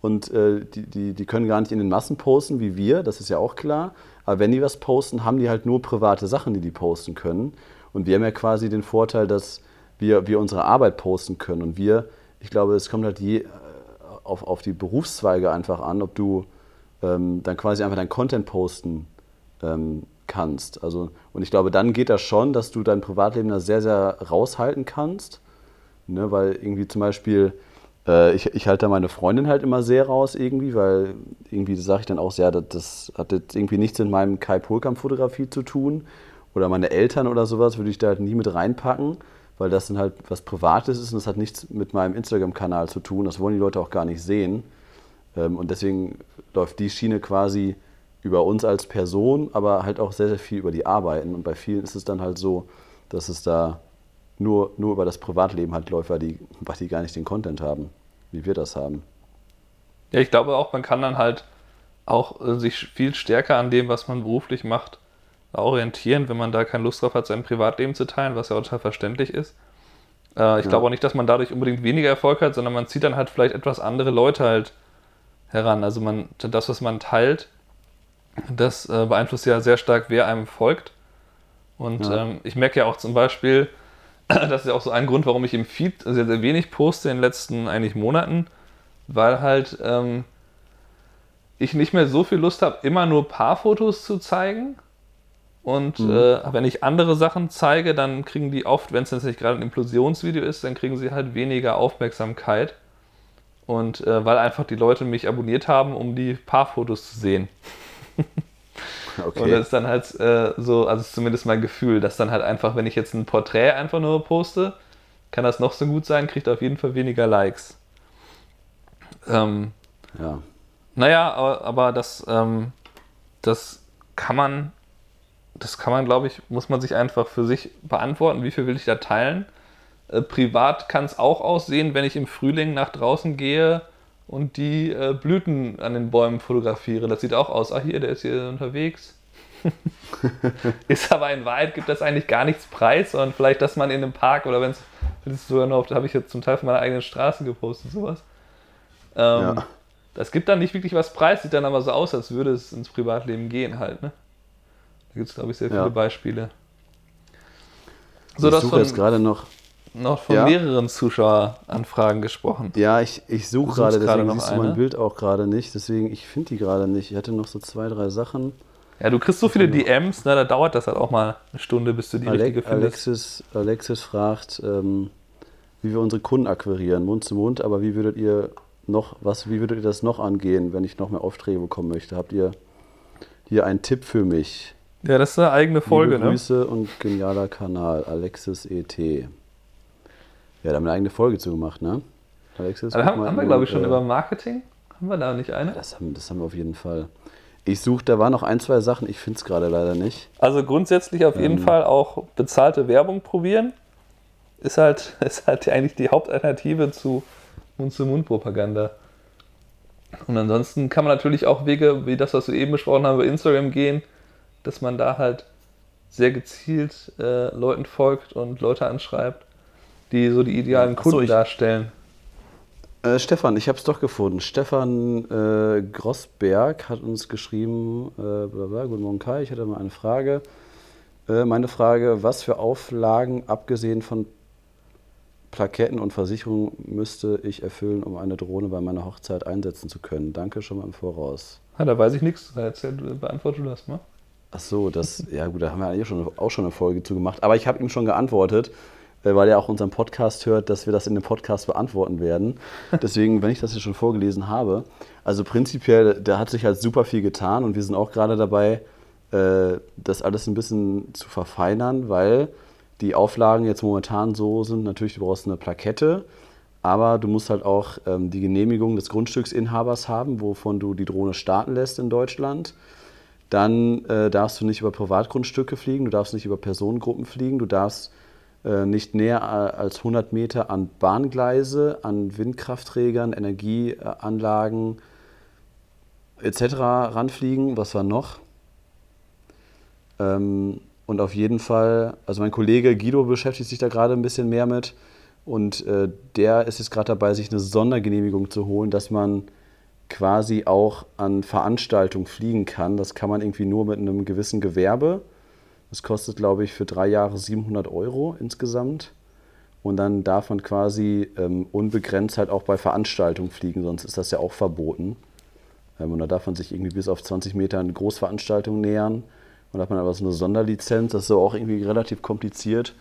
und äh, die, die, die können gar nicht in den Massen posten wie wir, das ist ja auch klar. Aber wenn die was posten, haben die halt nur private Sachen, die die posten können. Und wir haben ja quasi den Vorteil, dass wir, wir unsere Arbeit posten können. Und wir, ich glaube, es kommt halt je, äh, auf, auf die Berufszweige einfach an, ob du ähm, dann quasi einfach dein Content posten ähm, kannst. Also, und ich glaube, dann geht das schon, dass du dein Privatleben da sehr, sehr raushalten kannst. Ne, weil irgendwie zum Beispiel äh, ich, ich halte da meine Freundin halt immer sehr raus irgendwie, weil irgendwie sage ich dann auch sehr, das, das hat jetzt irgendwie nichts in meinem Kai Polkamp-Fotografie zu tun. Oder meine Eltern oder sowas würde ich da halt nie mit reinpacken, weil das dann halt was Privates ist und das hat nichts mit meinem Instagram-Kanal zu tun. Das wollen die Leute auch gar nicht sehen. Ähm, und deswegen läuft die Schiene quasi über uns als Person, aber halt auch sehr, sehr viel über die Arbeiten. Und bei vielen ist es dann halt so, dass es da nur, nur über das Privatleben halt läuft, weil die, weil die gar nicht den Content haben, wie wir das haben. Ja, ich glaube auch, man kann dann halt auch äh, sich viel stärker an dem, was man beruflich macht, orientieren, wenn man da keine Lust drauf hat, sein Privatleben zu teilen, was ja auch total verständlich ist. Äh, ich ja. glaube auch nicht, dass man dadurch unbedingt weniger Erfolg hat, sondern man zieht dann halt vielleicht etwas andere Leute halt heran. Also man, das, was man teilt, das äh, beeinflusst ja sehr stark, wer einem folgt. Und ja. ähm, ich merke ja auch zum Beispiel, das ist ja auch so ein Grund, warum ich im Feed sehr, sehr wenig poste in den letzten eigentlich Monaten, weil halt ähm, ich nicht mehr so viel Lust habe, immer nur Paarfotos zu zeigen. Und mhm. äh, wenn ich andere Sachen zeige, dann kriegen die oft, wenn es jetzt nicht gerade ein Implosionsvideo ist, dann kriegen sie halt weniger Aufmerksamkeit. Und äh, weil einfach die Leute mich abonniert haben, um die Paarfotos zu sehen. Okay. Und das ist dann halt äh, so, also zumindest mein Gefühl, dass dann halt einfach, wenn ich jetzt ein Porträt einfach nur poste, kann das noch so gut sein, kriegt auf jeden Fall weniger Likes. Ähm, ja. Naja, aber, aber das, ähm, das kann man, das kann man, glaube ich, muss man sich einfach für sich beantworten, wie viel will ich da teilen. Äh, privat kann es auch aussehen, wenn ich im Frühling nach draußen gehe und die äh, Blüten an den Bäumen fotografiere. Das sieht auch aus, ah hier, der ist hier unterwegs. ist aber in Wahrheit gibt das eigentlich gar nichts preis, sondern vielleicht, dass man in einem Park oder wenn es sogar noch, da habe ich jetzt zum Teil von meiner eigenen Straße gepostet, sowas. Ähm, ja. Das gibt dann nicht wirklich was preis, sieht dann aber so aus, als würde es ins Privatleben gehen halt. Ne? Da gibt es, glaube ich, sehr viele ja. Beispiele. So, ich suche jetzt gerade noch noch von ja. mehreren Zuschaueranfragen gesprochen. Ja, ich, ich suche gerade, deswegen noch siehst du mein Bild auch gerade nicht. Deswegen, ich finde die gerade nicht. Ich hatte noch so zwei, drei Sachen. Ja, du kriegst so viele DMs, ne, da dauert das halt auch mal eine Stunde, bis du die Ale richtige findest. Alexis, Alexis fragt, ähm, wie wir unsere Kunden akquirieren, Mund zu Mund, aber wie würdet ihr noch, was, wie würdet ihr das noch angehen, wenn ich noch mehr Aufträge bekommen möchte? Habt ihr hier einen Tipp für mich? Ja, das ist eine eigene Folge, Liebe Grüße ne? und genialer Kanal, Alexis ET. Ja, da haben wir eine eigene Folge zu gemacht, ne? Alexis, also haben, haben wir, glaube ich, schon äh, über Marketing. Haben wir da nicht eine? Das haben, das haben wir auf jeden Fall. Ich suche, da waren noch ein, zwei Sachen, ich finde es gerade leider nicht. Also grundsätzlich auf jeden ähm, Fall auch bezahlte Werbung probieren. Ist halt, ist halt eigentlich die Hauptalternative zu Mund-zu-Mund-Propaganda. Und ansonsten kann man natürlich auch Wege, wie das, was wir eben besprochen haben, über Instagram gehen, dass man da halt sehr gezielt äh, Leuten folgt und Leute anschreibt die so die idealen Kunden so, ich, darstellen. Äh, Stefan, ich habe es doch gefunden. Stefan äh, Grossberg hat uns geschrieben, äh, blablabla, guten Morgen Kai, ich hätte mal eine Frage. Äh, meine Frage, was für Auflagen, abgesehen von Plaketten und Versicherungen, müsste ich erfüllen, um eine Drohne bei meiner Hochzeit einsetzen zu können? Danke schon mal im Voraus. Ja, da weiß ich nichts. Erzähl, beantworte du das mal. Ach so, das, ja gut, da haben wir eigentlich schon, auch schon eine Folge zu gemacht. Aber ich habe ihm schon geantwortet. Äh, weil er auch unseren Podcast hört, dass wir das in dem Podcast beantworten werden. Deswegen, wenn ich das hier schon vorgelesen habe, also prinzipiell, da hat sich halt super viel getan und wir sind auch gerade dabei, äh, das alles ein bisschen zu verfeinern, weil die Auflagen jetzt momentan so sind, natürlich, du brauchst eine Plakette, aber du musst halt auch ähm, die Genehmigung des Grundstücksinhabers haben, wovon du die Drohne starten lässt in Deutschland. Dann äh, darfst du nicht über Privatgrundstücke fliegen, du darfst nicht über Personengruppen fliegen, du darfst nicht näher als 100 Meter an Bahngleise, an Windkraftträgern, Energieanlagen etc. ranfliegen. Was war noch? Ähm, und auf jeden Fall, also mein Kollege Guido beschäftigt sich da gerade ein bisschen mehr mit und äh, der ist jetzt gerade dabei, sich eine Sondergenehmigung zu holen, dass man quasi auch an Veranstaltungen fliegen kann. Das kann man irgendwie nur mit einem gewissen Gewerbe. Das kostet, glaube ich, für drei Jahre 700 Euro insgesamt. Und dann darf man quasi ähm, unbegrenzt halt auch bei Veranstaltungen fliegen, sonst ist das ja auch verboten. Ähm, und da darf man sich irgendwie bis auf 20 Meter an Großveranstaltungen nähern. Und da hat man aber so eine Sonderlizenz, das ist so auch irgendwie relativ kompliziert.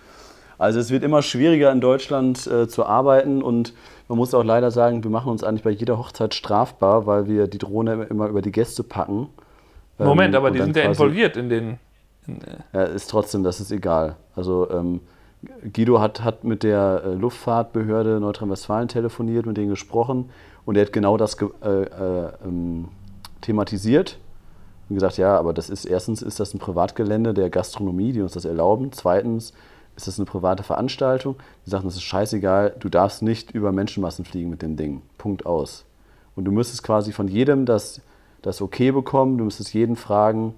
Also es wird immer schwieriger in Deutschland äh, zu arbeiten und man muss auch leider sagen, wir machen uns eigentlich bei jeder Hochzeit strafbar, weil wir die Drohne immer über die Gäste packen. Moment, ähm, aber die sind ja involviert in den ja, ist trotzdem, das ist egal. Also ähm, Guido hat, hat mit der äh, Luftfahrtbehörde Nordrhein-Westfalen telefoniert, mit denen gesprochen und er hat genau das äh, äh, ähm, thematisiert und gesagt, ja, aber das ist erstens ist das ein Privatgelände der Gastronomie, die uns das erlauben. Zweitens ist das eine private Veranstaltung. Die sagen, das ist scheißegal, du darfst nicht über Menschenmassen fliegen mit dem Ding. Punkt aus. Und du müsstest quasi von jedem das, das Okay bekommen, du müsstest jeden fragen,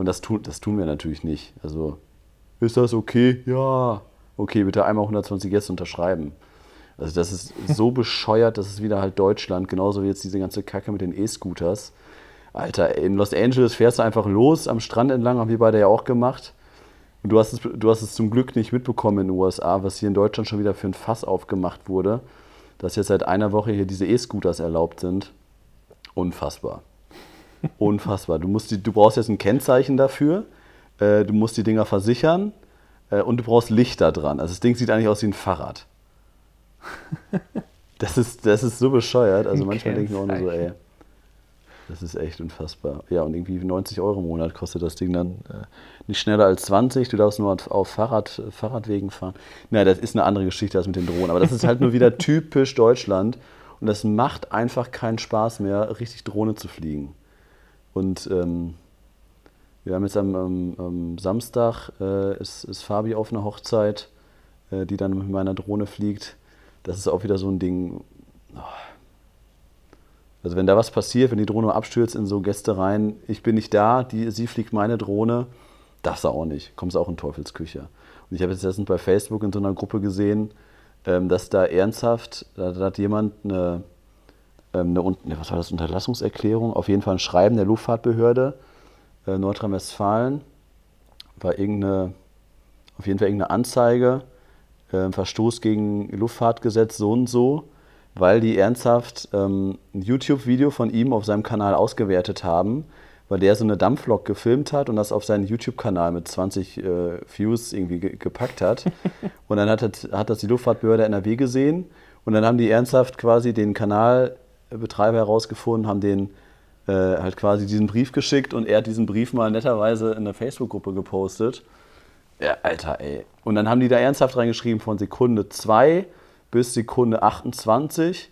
und das tun, das tun wir natürlich nicht. Also, ist das okay? Ja. Okay, bitte einmal 120 Gäste unterschreiben. Also das ist so bescheuert, das ist wieder halt Deutschland, genauso wie jetzt diese ganze Kacke mit den E-Scooters. Alter, in Los Angeles fährst du einfach los am Strand entlang, haben wir beide ja auch gemacht. Und du hast, es, du hast es zum Glück nicht mitbekommen in den USA, was hier in Deutschland schon wieder für ein Fass aufgemacht wurde, dass jetzt seit einer Woche hier diese E-Scooters erlaubt sind. Unfassbar. Unfassbar. Du, musst die, du brauchst jetzt ein Kennzeichen dafür, äh, du musst die Dinger versichern äh, und du brauchst Lichter dran. Also das Ding sieht eigentlich aus wie ein Fahrrad. Das ist, das ist so bescheuert. Also manchmal denke ich mir auch nur so, ey, das ist echt unfassbar. Ja, und irgendwie 90 Euro im Monat kostet das Ding dann äh, nicht schneller als 20. Du darfst nur auf Fahrrad, Fahrradwegen fahren. Na, das ist eine andere Geschichte als mit den Drohnen. Aber das ist halt nur wieder typisch Deutschland. Und das macht einfach keinen Spaß mehr, richtig Drohne zu fliegen. Und ähm, wir haben jetzt am, am, am Samstag, äh, ist, ist Fabi auf einer Hochzeit. äh, die dann mit meiner Drohne fliegt. Das ist auch wieder so ein Ding. Oh. Also wenn da was passiert, wenn die Drohne abstürzt in so Gäste rein, ich bin nicht da, die, sie fliegt meine Drohne, du auch nicht. Kommst auch in Teufelsküche. Und ich habe jetzt letztens bei Facebook in so einer Gruppe gesehen, ähm, dass da ernsthaft, da, da hat jemand eine, eine, eine, was war das, Unterlassungserklärung, auf jeden Fall ein Schreiben der Luftfahrtbehörde äh, Nordrhein-Westfalen, war irgendeine, auf jeden Fall irgendeine Anzeige, äh, Verstoß gegen Luftfahrtgesetz so und so, weil die ernsthaft ähm, ein YouTube-Video von ihm auf seinem Kanal ausgewertet haben, weil der so eine Dampflok gefilmt hat und das auf seinen YouTube-Kanal mit 20 äh, Views irgendwie ge gepackt hat. und dann hat das, hat das die Luftfahrtbehörde NRW gesehen und dann haben die ernsthaft quasi den Kanalbetreiber herausgefunden, haben den äh, halt quasi diesen Brief geschickt und er hat diesen Brief mal netterweise in der Facebook-Gruppe gepostet. Ja, Alter, ey. Und dann haben die da ernsthaft reingeschrieben von Sekunde 2 bis Sekunde 28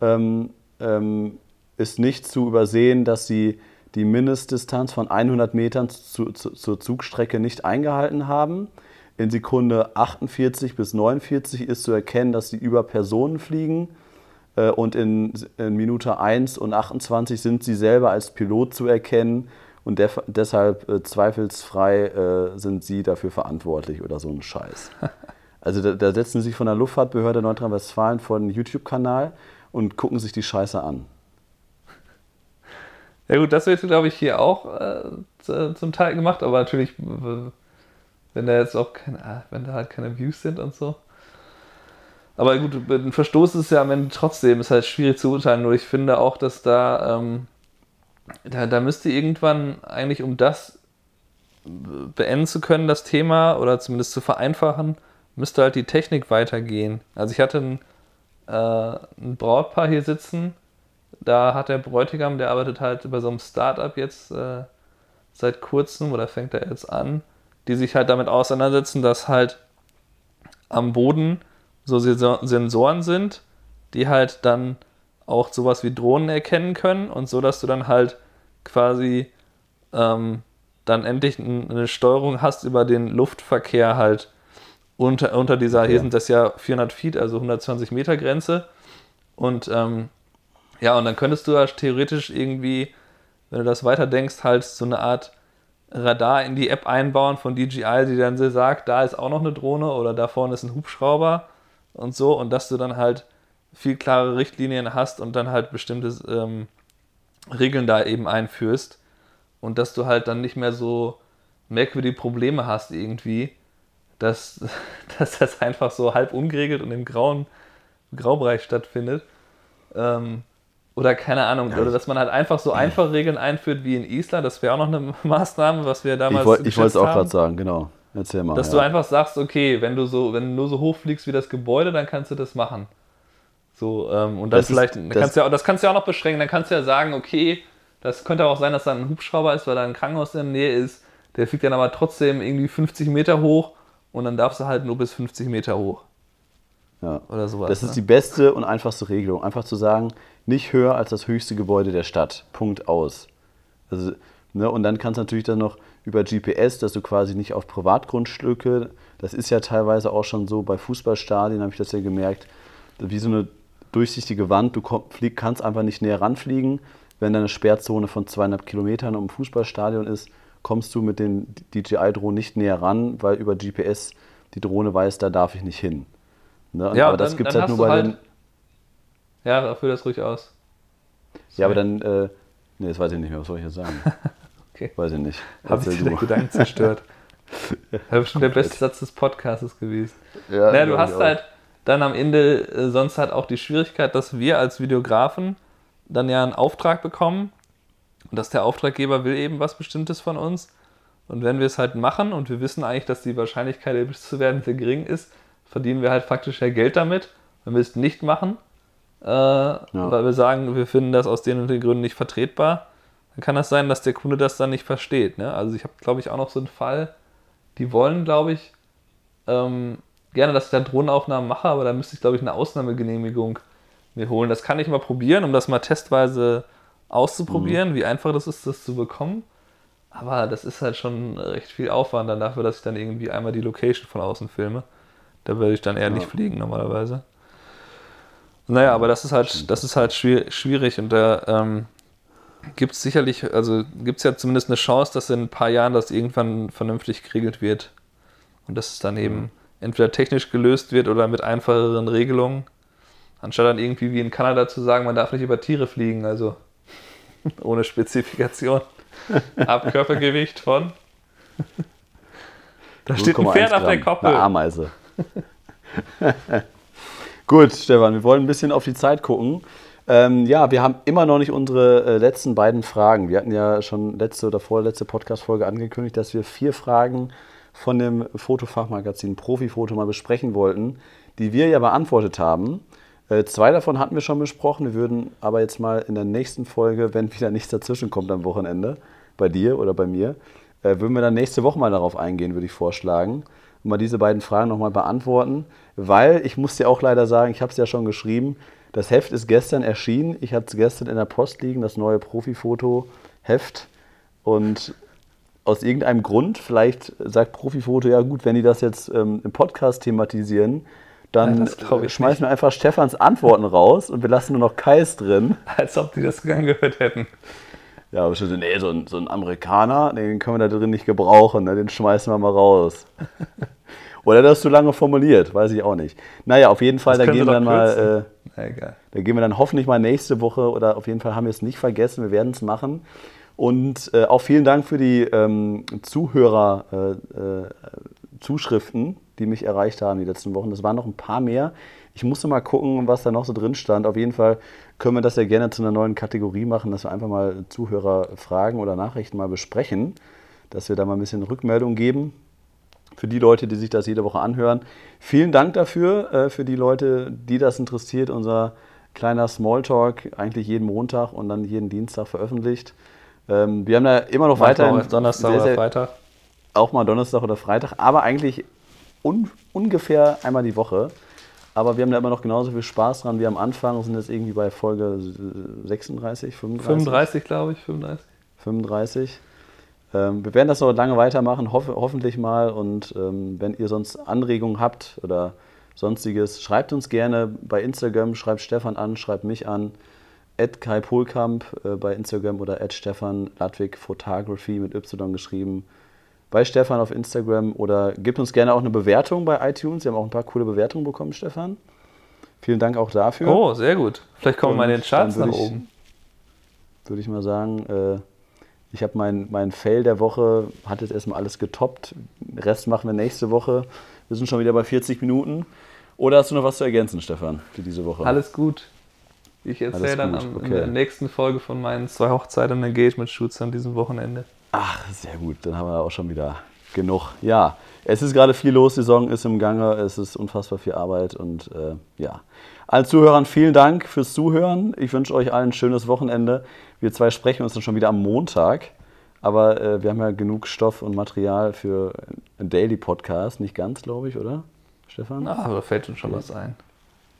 ähm, ähm, ist nicht zu übersehen, dass sie die Mindestdistanz von 100 Metern zu, zu, zur Zugstrecke nicht eingehalten haben. In Sekunde 48 bis 49 ist zu erkennen, dass sie über Personen fliegen. Äh, und in, in, Minute 1 und 28 sind sie selber als Pilot zu erkennen. Und def, deshalb äh, zweifelsfrei äh, sind sie dafür verantwortlich oder so ein Scheiß. Also da, da setzen sie sich von der Luftfahrtbehörde Nordrhein-Westfalen vor den YouTube-Kanal und gucken sich die Scheiße an. Ja gut, das wird, glaube ich, hier auch äh, zum Teil gemacht, aber natürlich, wenn da jetzt auch keine, ah, wenn da halt keine Views sind und so. Aber gut, ein Verstoß ist ja am Ende trotzdem, ist halt schwierig zu urteilen, nur ich finde auch, dass da, ähm, da, da müsste irgendwann eigentlich, um das beenden zu können, das Thema, oder zumindest zu vereinfachen, müsste halt die Technik weitergehen. Also ich hatte ein, äh, ein Brautpaar hier sitzen, da hat der Bräutigam, der arbeitet halt bei so einem Startup jetzt äh, seit kurzem oder fängt er jetzt an, die sich halt damit auseinandersetzen, dass halt am Boden so Sensoren sind, die halt dann auch sowas wie Drohnen erkennen können und so, dass du dann halt quasi ähm, dann endlich eine Steuerung hast über den Luftverkehr halt unter, unter dieser, hier sind das ja 400 Feet, also 120 Meter Grenze. Und ähm, ja, und dann könntest du ja theoretisch irgendwie, wenn du das weiterdenkst, halt so eine Art Radar in die App einbauen von DJI, die dann sagt, da ist auch noch eine Drohne oder da vorne ist ein Hubschrauber und so und dass du dann halt viel klare Richtlinien hast und dann halt bestimmte ähm, Regeln da eben einführst und dass du halt dann nicht mehr so merkwürdige Probleme hast irgendwie, dass, dass das einfach so halb ungeregelt und im grauen Graubereich stattfindet. Ähm, oder keine Ahnung, oder dass man halt einfach so einfache Regeln einführt wie in Island, das wäre auch noch eine Maßnahme, was wir damals. Ich wollte es auch gerade sagen, genau. Erzähl mal. Dass ja. du einfach sagst, okay, wenn du so, wenn du nur so hoch fliegst wie das Gebäude, dann kannst du das machen. So, ähm, und dann das vielleicht, ist, das, kannst du ja, das kannst du ja auch noch beschränken, dann kannst du ja sagen, okay, das könnte auch sein, dass da ein Hubschrauber ist, weil da ein Krankenhaus in der Nähe ist, der fliegt dann aber trotzdem irgendwie 50 Meter hoch und dann darfst du halt nur bis 50 Meter hoch. Ja. Oder sowas. Das ist ne? die beste und einfachste Regelung. Einfach zu sagen, nicht höher als das höchste Gebäude der Stadt. Punkt aus. Also, ne, und dann kannst du natürlich dann noch über GPS, dass du quasi nicht auf Privatgrundstücke, das ist ja teilweise auch schon so, bei Fußballstadien habe ich das ja gemerkt, wie so eine durchsichtige Wand, du flieg, kannst einfach nicht näher ranfliegen. Wenn da eine Sperrzone von zweieinhalb Kilometern um ein Fußballstadion ist, kommst du mit den DJI-Drohnen nicht näher ran, weil über GPS die Drohne weiß, da darf ich nicht hin. Ne? Ja, aber das gibt es halt nur bei halt den. Ja, führ das ruhig aus. Sorry. Ja, aber dann. Äh, nee, das weiß ich nicht mehr, was soll ich jetzt sagen? okay. Weiß ich nicht. Habe ich den Gedanken zerstört. das ist schon der beste Satz des Podcasts gewesen. Ja, naja, du hast halt dann am Ende äh, sonst halt auch die Schwierigkeit, dass wir als Videografen dann ja einen Auftrag bekommen und dass der Auftraggeber will eben was Bestimmtes von uns. Und wenn wir es halt machen und wir wissen eigentlich, dass die Wahrscheinlichkeit, erwischt zu werden, sehr gering ist, verdienen wir halt faktisch ja Geld damit. Wenn wir es nicht machen, äh, ja. weil wir sagen, wir finden das aus den und den Gründen nicht vertretbar, dann kann das sein, dass der Kunde das dann nicht versteht. Ne? Also ich habe, glaube ich, auch noch so einen Fall, die wollen, glaube ich, ähm, gerne, dass ich da Drohnenaufnahmen mache, aber da müsste ich, glaube ich, eine Ausnahmegenehmigung mir holen. Das kann ich mal probieren, um das mal testweise auszuprobieren, mhm. wie einfach das ist, das zu bekommen. Aber das ist halt schon recht viel Aufwand dann dafür, dass ich dann irgendwie einmal die Location von außen filme. Da würde ich dann eher nicht fliegen normalerweise. Naja, aber das ist halt, das ist halt schwier- schwierig und da ähm, gibt es sicherlich, also gibt es ja zumindest eine Chance, dass in ein paar Jahren das irgendwann vernünftig geregelt wird. Und dass es dann eben entweder technisch gelöst wird oder mit einfacheren Regelungen. Anstatt dann irgendwie wie in Kanada zu sagen, man darf nicht über Tiere fliegen, also ohne Spezifikation. Ab Körpergewicht von. Da steht ein 0,1 Pferd auf der. Koppel. Eine Ameise. Gut, Stefan, wir wollen ein bisschen auf die Zeit gucken. Ähm, ja, wir haben immer noch nicht unsere äh, letzten beiden Fragen. Wir hatten ja schon letzte oder vorletzte Podcast-Folge angekündigt, dass wir vier Fragen von dem Fotofachmagazin Profifoto mal besprechen wollten, die wir ja beantwortet haben. Äh, zwei davon hatten wir schon besprochen. Wir würden aber jetzt mal in der nächsten Folge, wenn wieder nichts dazwischen kommt am Wochenende, bei dir oder bei mir, äh, würden wir dann nächste Woche mal darauf eingehen, würde ich vorschlagen. Und mal diese beiden Fragen nochmal beantworten. Weil ich muss dir auch leider sagen, ich habe es ja schon geschrieben, das Heft ist gestern erschienen. Ich hatte es gestern in der Post liegen, das neue Profifoto-Heft. Und aus irgendeinem Grund, vielleicht sagt Profifoto, ja gut, wenn die das jetzt ähm, im Podcast thematisieren, dann äh, schmeißen wir einfach Stefans Antworten raus und wir lassen nur noch Kais drin. Als ob die das angehört hätten. Ja, aber schon so, nee, so ein, so ein Amerikaner, den können wir da drin nicht gebrauchen, ne? den schmeißen wir mal raus. Oder das ist zu lange formuliert, weiß ich auch nicht. Naja, auf jeden Fall, Das da gehen wir dann mal, äh, egal. da gehen wir dann hoffentlich mal nächste Woche oder auf jeden Fall haben wir es nicht vergessen, wir werden es machen. Und äh, auch vielen Dank für die ähm, Zuhörer, äh, äh, die mich erreicht haben die letzten Wochen. Das waren noch ein paar mehr. Ich musste mal gucken, was da noch so drin stand. Auf jeden Fall können wir das ja gerne zu einer neuen Kategorie machen, dass wir einfach mal Zuhörerfragen oder Nachrichten mal besprechen, dass wir da mal ein bisschen Rückmeldung geben für die Leute, die sich das jede Woche anhören. Vielen Dank dafür, äh, für die Leute, die das interessiert. Unser kleiner Smalltalk, eigentlich jeden Montag und dann jeden Dienstag veröffentlicht. Ähm, wir haben da immer noch Manchmal weiter auch Donnerstag oder Freitag. auch mal Donnerstag oder Freitag, aber eigentlich un ungefähr einmal die Woche. Aber wir haben da immer noch genauso viel Spaß dran wie am Anfang. Wir sind jetzt irgendwie bei Folge 36, 35. 35, glaube ich, 35. 35. Ähm, wir werden das noch lange weitermachen, hoff hoffentlich mal. Und ähm, wenn ihr sonst Anregungen habt oder sonstiges, schreibt uns gerne bei Instagram, schreibt Stefan an, schreibt mich an. At Kai Polkamp äh, bei Instagram oder at Stefan Ludwig Photography mit Y geschrieben bei Stefan auf Instagram oder gebt uns gerne auch eine Bewertung bei iTunes. Wir haben auch ein paar coole Bewertungen bekommen, Stefan. Vielen Dank auch dafür. Oh, sehr gut. Vielleicht kommen wir in den Charts nach ich- oben. würde ich mal sagen. Äh, ich habe mein, mein Fail der Woche, hat jetzt erstmal alles getoppt. Den Rest machen wir nächste Woche. Wir sind schon wieder bei 40 Minuten. Oder hast du noch was zu ergänzen, Stefan, für diese Woche? Alles gut. Ich erzähle dann am, in okay. der nächsten Folge von meinen zwei Hochzeiten und Engagement-Shoots an diesem Wochenende. Ach, sehr gut. Dann haben wir auch schon wieder genug. Ja, es ist gerade viel los. Die Saison ist im Gange. Es ist unfassbar viel Arbeit. Und äh, ja, allen Zuhörern vielen Dank fürs Zuhören. Ich wünsche euch allen ein schönes Wochenende. Wir zwei sprechen uns dann schon wieder am Montag. Aber äh, wir haben ja genug Stoff und Material für einen Daily Podcast. Nicht ganz, glaube ich, oder? Stefan? Ah, aber da fällt uns schon was ein.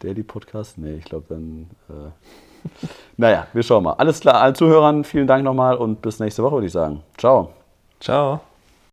Daily Podcast? Nee, ich glaube dann. Äh, naja, wir schauen mal. Alles klar, allen Zuhörern vielen Dank nochmal und bis nächste Woche, würde ich sagen. Ciao. Ciao.